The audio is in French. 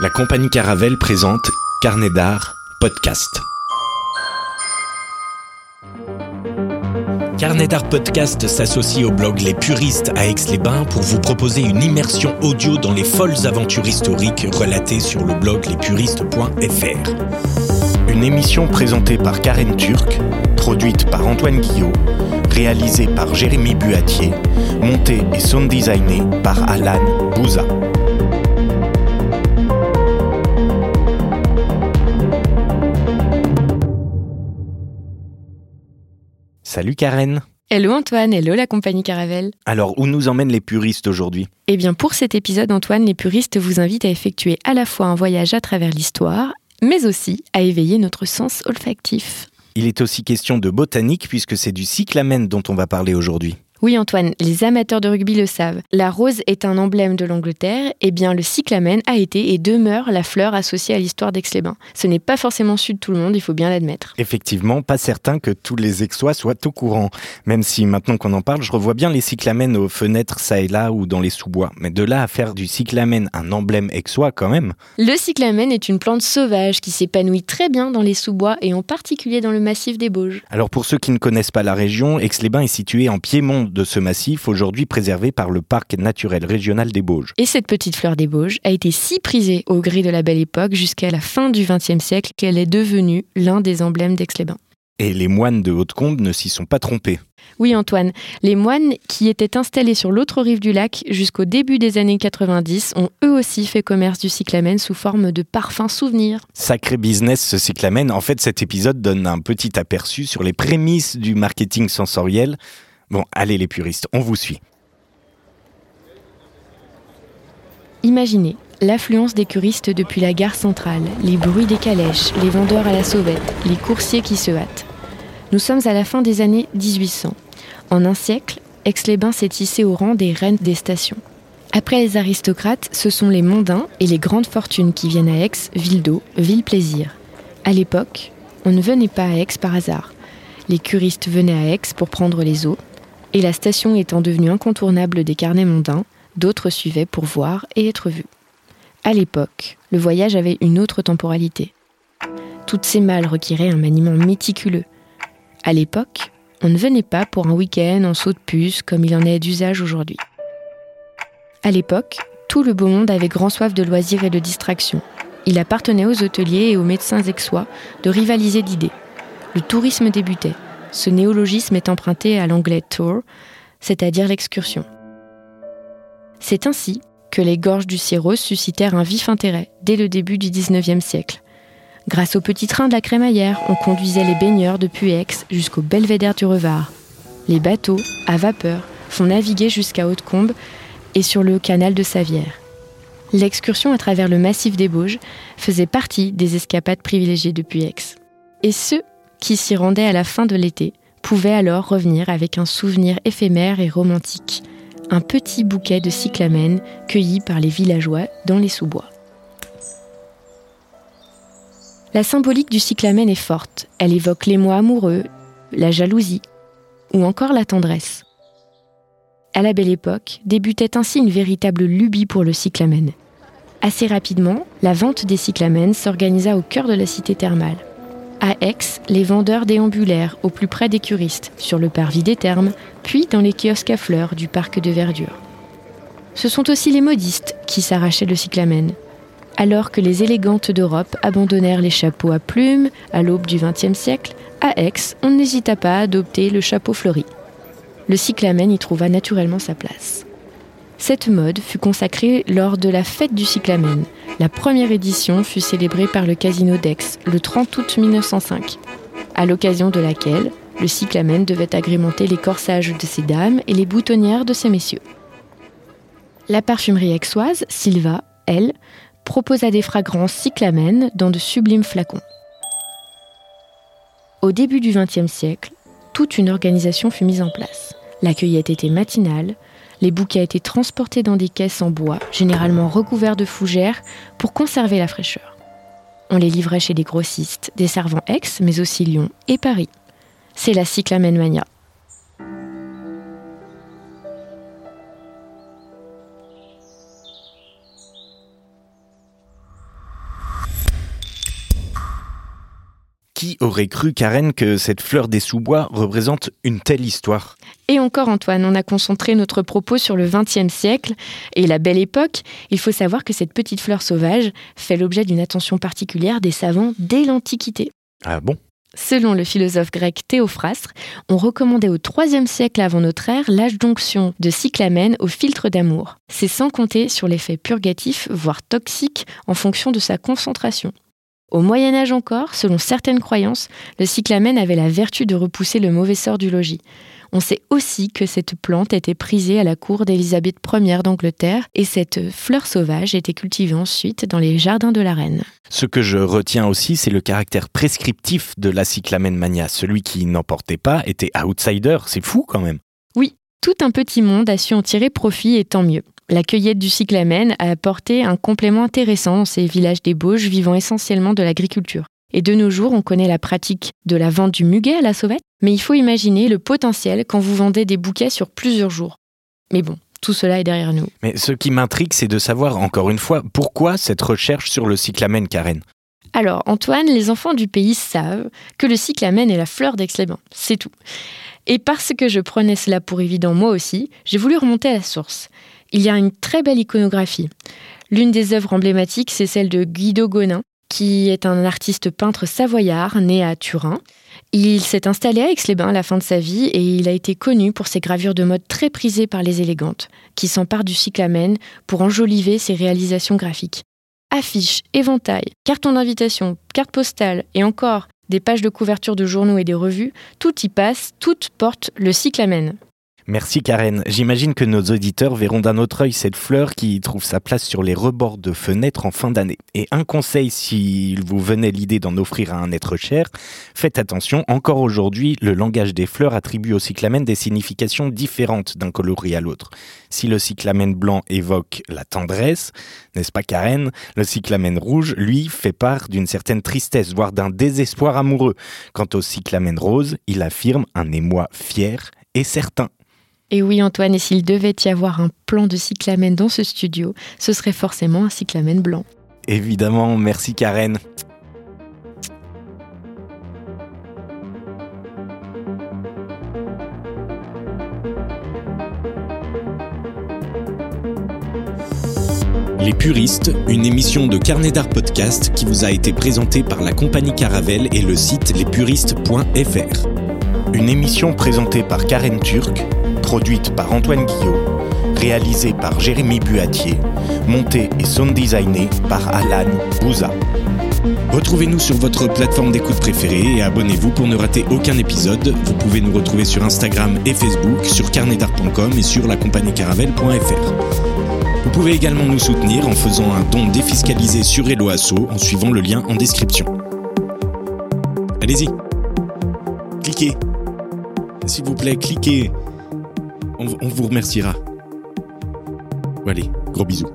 La compagnie Caravelle présente Carnet d'art, podcast. Carnet d'art podcast s'associe au blog Les Puristes à Aix-les-Bains pour vous proposer une immersion audio dans les folles aventures historiques relatées sur le blog lespuristes.fr. Une émission présentée par Karen Turc, produite par Antoine Guillot, réalisée par Jérémy Buatier, montée et sound designée par Alan Bouza. Salut Karen Hello Antoine, hello la compagnie Caravelle. Alors, où nous emmènent les puristes aujourd'hui? Eh bien, pour cet épisode, Antoine, les puristes vous invitent à effectuer à la fois un voyage à travers l'histoire, mais aussi à éveiller notre sens olfactif. Il est aussi question de botanique puisque c'est du cyclamen dont on va parler aujourd'hui. Oui Antoine, les amateurs de rugby le savent. La rose est un emblème de l'Angleterre, et bien le cyclamen a été et demeure la fleur associée à l'histoire d'Aix-les-Bains. Ce n'est pas forcément su de tout le monde, il faut bien l'admettre. Effectivement, pas certain que tous les Aixois soient au courant. Même si maintenant qu'on en parle, je revois bien les cyclamens aux fenêtres ça et là ou dans les sous-bois. Mais de là à faire du cyclamen un emblème aixois quand même. Le cyclamen est une plante sauvage qui s'épanouit très bien dans les sous-bois et en particulier dans le massif des Bauges. Alors pour ceux qui ne connaissent pas la région, Aix-les-Bains est situé en piémont de ce massif, aujourd'hui préservé par le parc naturel régional des Bauges. Et cette petite fleur des Bauges a été si prisée au gré de la belle époque jusqu'à la fin du XXe siècle qu'elle est devenue l'un des emblèmes d'Aix-les-Bains. Et les moines de Haute-Combe ne s'y sont pas trompés. Oui Antoine, les moines qui étaient installés sur l'autre rive du lac jusqu'au début des années 90 ont eux aussi fait commerce du cyclamen sous forme de parfums souvenirs. Sacré business ce cyclamen. En fait, cet épisode donne un petit aperçu sur les prémices du marketing sensoriel. Bon, allez les puristes, on vous suit. Imaginez l'affluence des curistes depuis la gare centrale, les bruits des calèches, les vendeurs à la sauvette, les coursiers qui se hâtent. Nous sommes à la fin des années 1800. En un siècle, Aix-les-Bains s'est tissé au rang des reines des stations. Après les aristocrates, ce sont les mondains et les grandes fortunes qui viennent à Aix, ville d'eau, ville plaisir. À l'époque, on ne venait pas à Aix par hasard. Les curistes venaient à Aix pour prendre les eaux, et la station étant devenue incontournable des carnets mondains, d'autres suivaient pour voir et être vus. À l'époque, le voyage avait une autre temporalité. Toutes ces malles requéraient un maniement méticuleux. À l'époque, on ne venait pas pour un week-end en saut de puce comme il en est d'usage aujourd'hui. À l'époque, tout le beau monde avait grand soif de loisirs et de distractions. Il appartenait aux hôteliers et aux médecins aixois de rivaliser d'idées. Le tourisme débutait. Ce néologisme est emprunté à l'anglais tour, c'est-à-dire l'excursion. C'est ainsi que les gorges du Sierros suscitèrent un vif intérêt dès le début du XIXe siècle. Grâce au petit train de la crémaillère, on conduisait les baigneurs depuis Aix jusqu'au belvédère du Revard. Les bateaux, à vapeur, font naviguer jusqu'à Haute-Combe et sur le canal de Savière. L'excursion à travers le massif des Bauges faisait partie des escapades privilégiées depuis Aix. Et ceux qui s'y rendaient à la fin de l'été pouvaient alors revenir avec un souvenir éphémère et romantique, un petit bouquet de cyclamen cueilli par les villageois dans les sous-bois. La symbolique du cyclamen est forte. Elle évoque l'émoi amoureux, la jalousie ou encore la tendresse. À la belle époque, débutait ainsi une véritable lubie pour le cyclamen. Assez rapidement, la vente des cyclamens s'organisa au cœur de la cité thermale. À Aix, les vendeurs déambulèrent au plus près des curistes, sur le parvis des thermes, puis dans les kiosques à fleurs du parc de verdure. Ce sont aussi les modistes qui s'arrachaient le cyclamen. Alors que les élégantes d'Europe abandonnèrent les chapeaux à plumes à l'aube du XXe siècle, à Aix, on n'hésita pas à adopter le chapeau fleuri. Le cyclamen y trouva naturellement sa place. Cette mode fut consacrée lors de la fête du cyclamen. La première édition fut célébrée par le Casino d'Aix le 30 août 1905, à l'occasion de laquelle le cyclamen devait agrémenter les corsages de ces dames et les boutonnières de ces messieurs. La parfumerie aixoise, Silva, elle, proposa des fragrances cyclamen dans de sublimes flacons. Au début du XXe siècle, toute une organisation fut mise en place. La cueillette était matinale, les bouquets étaient transportés dans des caisses en bois, généralement recouverts de fougères, pour conserver la fraîcheur. On les livrait chez des grossistes, desservant Aix, mais aussi Lyon et Paris. C'est la cyclamen aurait cru, Karen, que cette fleur des sous-bois représente une telle histoire Et encore, Antoine, on a concentré notre propos sur le XXe siècle et la belle époque. Il faut savoir que cette petite fleur sauvage fait l'objet d'une attention particulière des savants dès l'Antiquité. Ah bon? Selon le philosophe grec Théophrastre, on recommandait au IIIe siècle avant notre ère l'âge d'onction de cyclamène au filtre d'amour. C'est sans compter sur l'effet purgatif, voire toxique, en fonction de sa concentration. Au Moyen Âge encore, selon certaines croyances, le cyclamène avait la vertu de repousser le mauvais sort du logis. On sait aussi que cette plante était prisée à la cour d'Élisabeth Ier d'Angleterre et cette fleur sauvage était cultivée ensuite dans les jardins de la reine. Ce que je retiens aussi, c'est le caractère prescriptif de la cyclamène mania. Celui qui n'en portait pas était outsider, c'est fou quand même. Oui, tout un petit monde a su en tirer profit et tant mieux. La cueillette du cyclamen a apporté un complément intéressant dans ces villages des Bauges vivant essentiellement de l'agriculture. Et de nos jours, on connaît la pratique de la vente du muguet à la sauvette, mais il faut imaginer le potentiel quand vous vendez des bouquets sur plusieurs jours. Mais bon, tout cela est derrière nous. Mais ce qui m'intrigue, c'est de savoir, encore une fois, pourquoi cette recherche sur le cyclamen, Karen? Alors, Antoine, les enfants du pays savent que le cyclamen est la fleur d'Aix-les-Bains. C'est tout. Et parce que je prenais cela pour évident moi aussi, j'ai voulu remonter à la source. Il y a une très belle iconographie. L'une des œuvres emblématiques, c'est celle de Guido Gonin, qui est un artiste peintre savoyard né à Turin. Il s'est installé à Aix-les-Bains à la fin de sa vie et il a été connu pour ses gravures de mode très prisées par les élégantes, qui s'emparent du cyclamen pour enjoliver ses réalisations graphiques. Affiches, éventails, cartons d'invitation, cartes postales et encore des pages de couverture de journaux et des revues, tout y passe, toutes portent le cyclamen. Merci Karen. J'imagine que nos auditeurs verront d'un autre œil cette fleur qui trouve sa place sur les rebords de fenêtres en fin d'année. Et un conseil s'il vous venait l'idée d'en offrir à un être cher, faites attention, encore aujourd'hui, le langage des fleurs attribue au cyclamen des significations différentes d'un coloris à l'autre. Si le cyclamen blanc évoque la tendresse, n'est-ce pas Karen? Le cyclamen rouge, lui, fait part d'une certaine tristesse, voire d'un désespoir amoureux. Quant au cyclamen rose, il affirme un émoi fier et certain. Et oui, Antoine, et s'il devait y avoir un plan de cyclamen dans ce studio, ce serait forcément un cyclamen blanc. Évidemment, merci Karen. Les Puristes, une émission de Carnet d'Art Podcast qui vous a été présentée par la compagnie Caravelle et le site lespuristes.fr. Une émission présentée par Karen Turc, produite par Antoine Guillot, réalisée par Jérémy Buatier, montée et sound designée par Alan Bouza. Retrouvez-nous sur votre plateforme d'écoute préférée et abonnez-vous pour ne rater aucun épisode. Vous pouvez nous retrouver sur Instagram et Facebook, sur carnetdart.com et sur lacompagniecaravelle.fr. Vous pouvez également nous soutenir en faisant un don défiscalisé sur Eloasso en suivant le lien en description. Allez-y, cliquez. S'il vous plaît, cliquez. On, vous remerciera. Allez, gros bisous.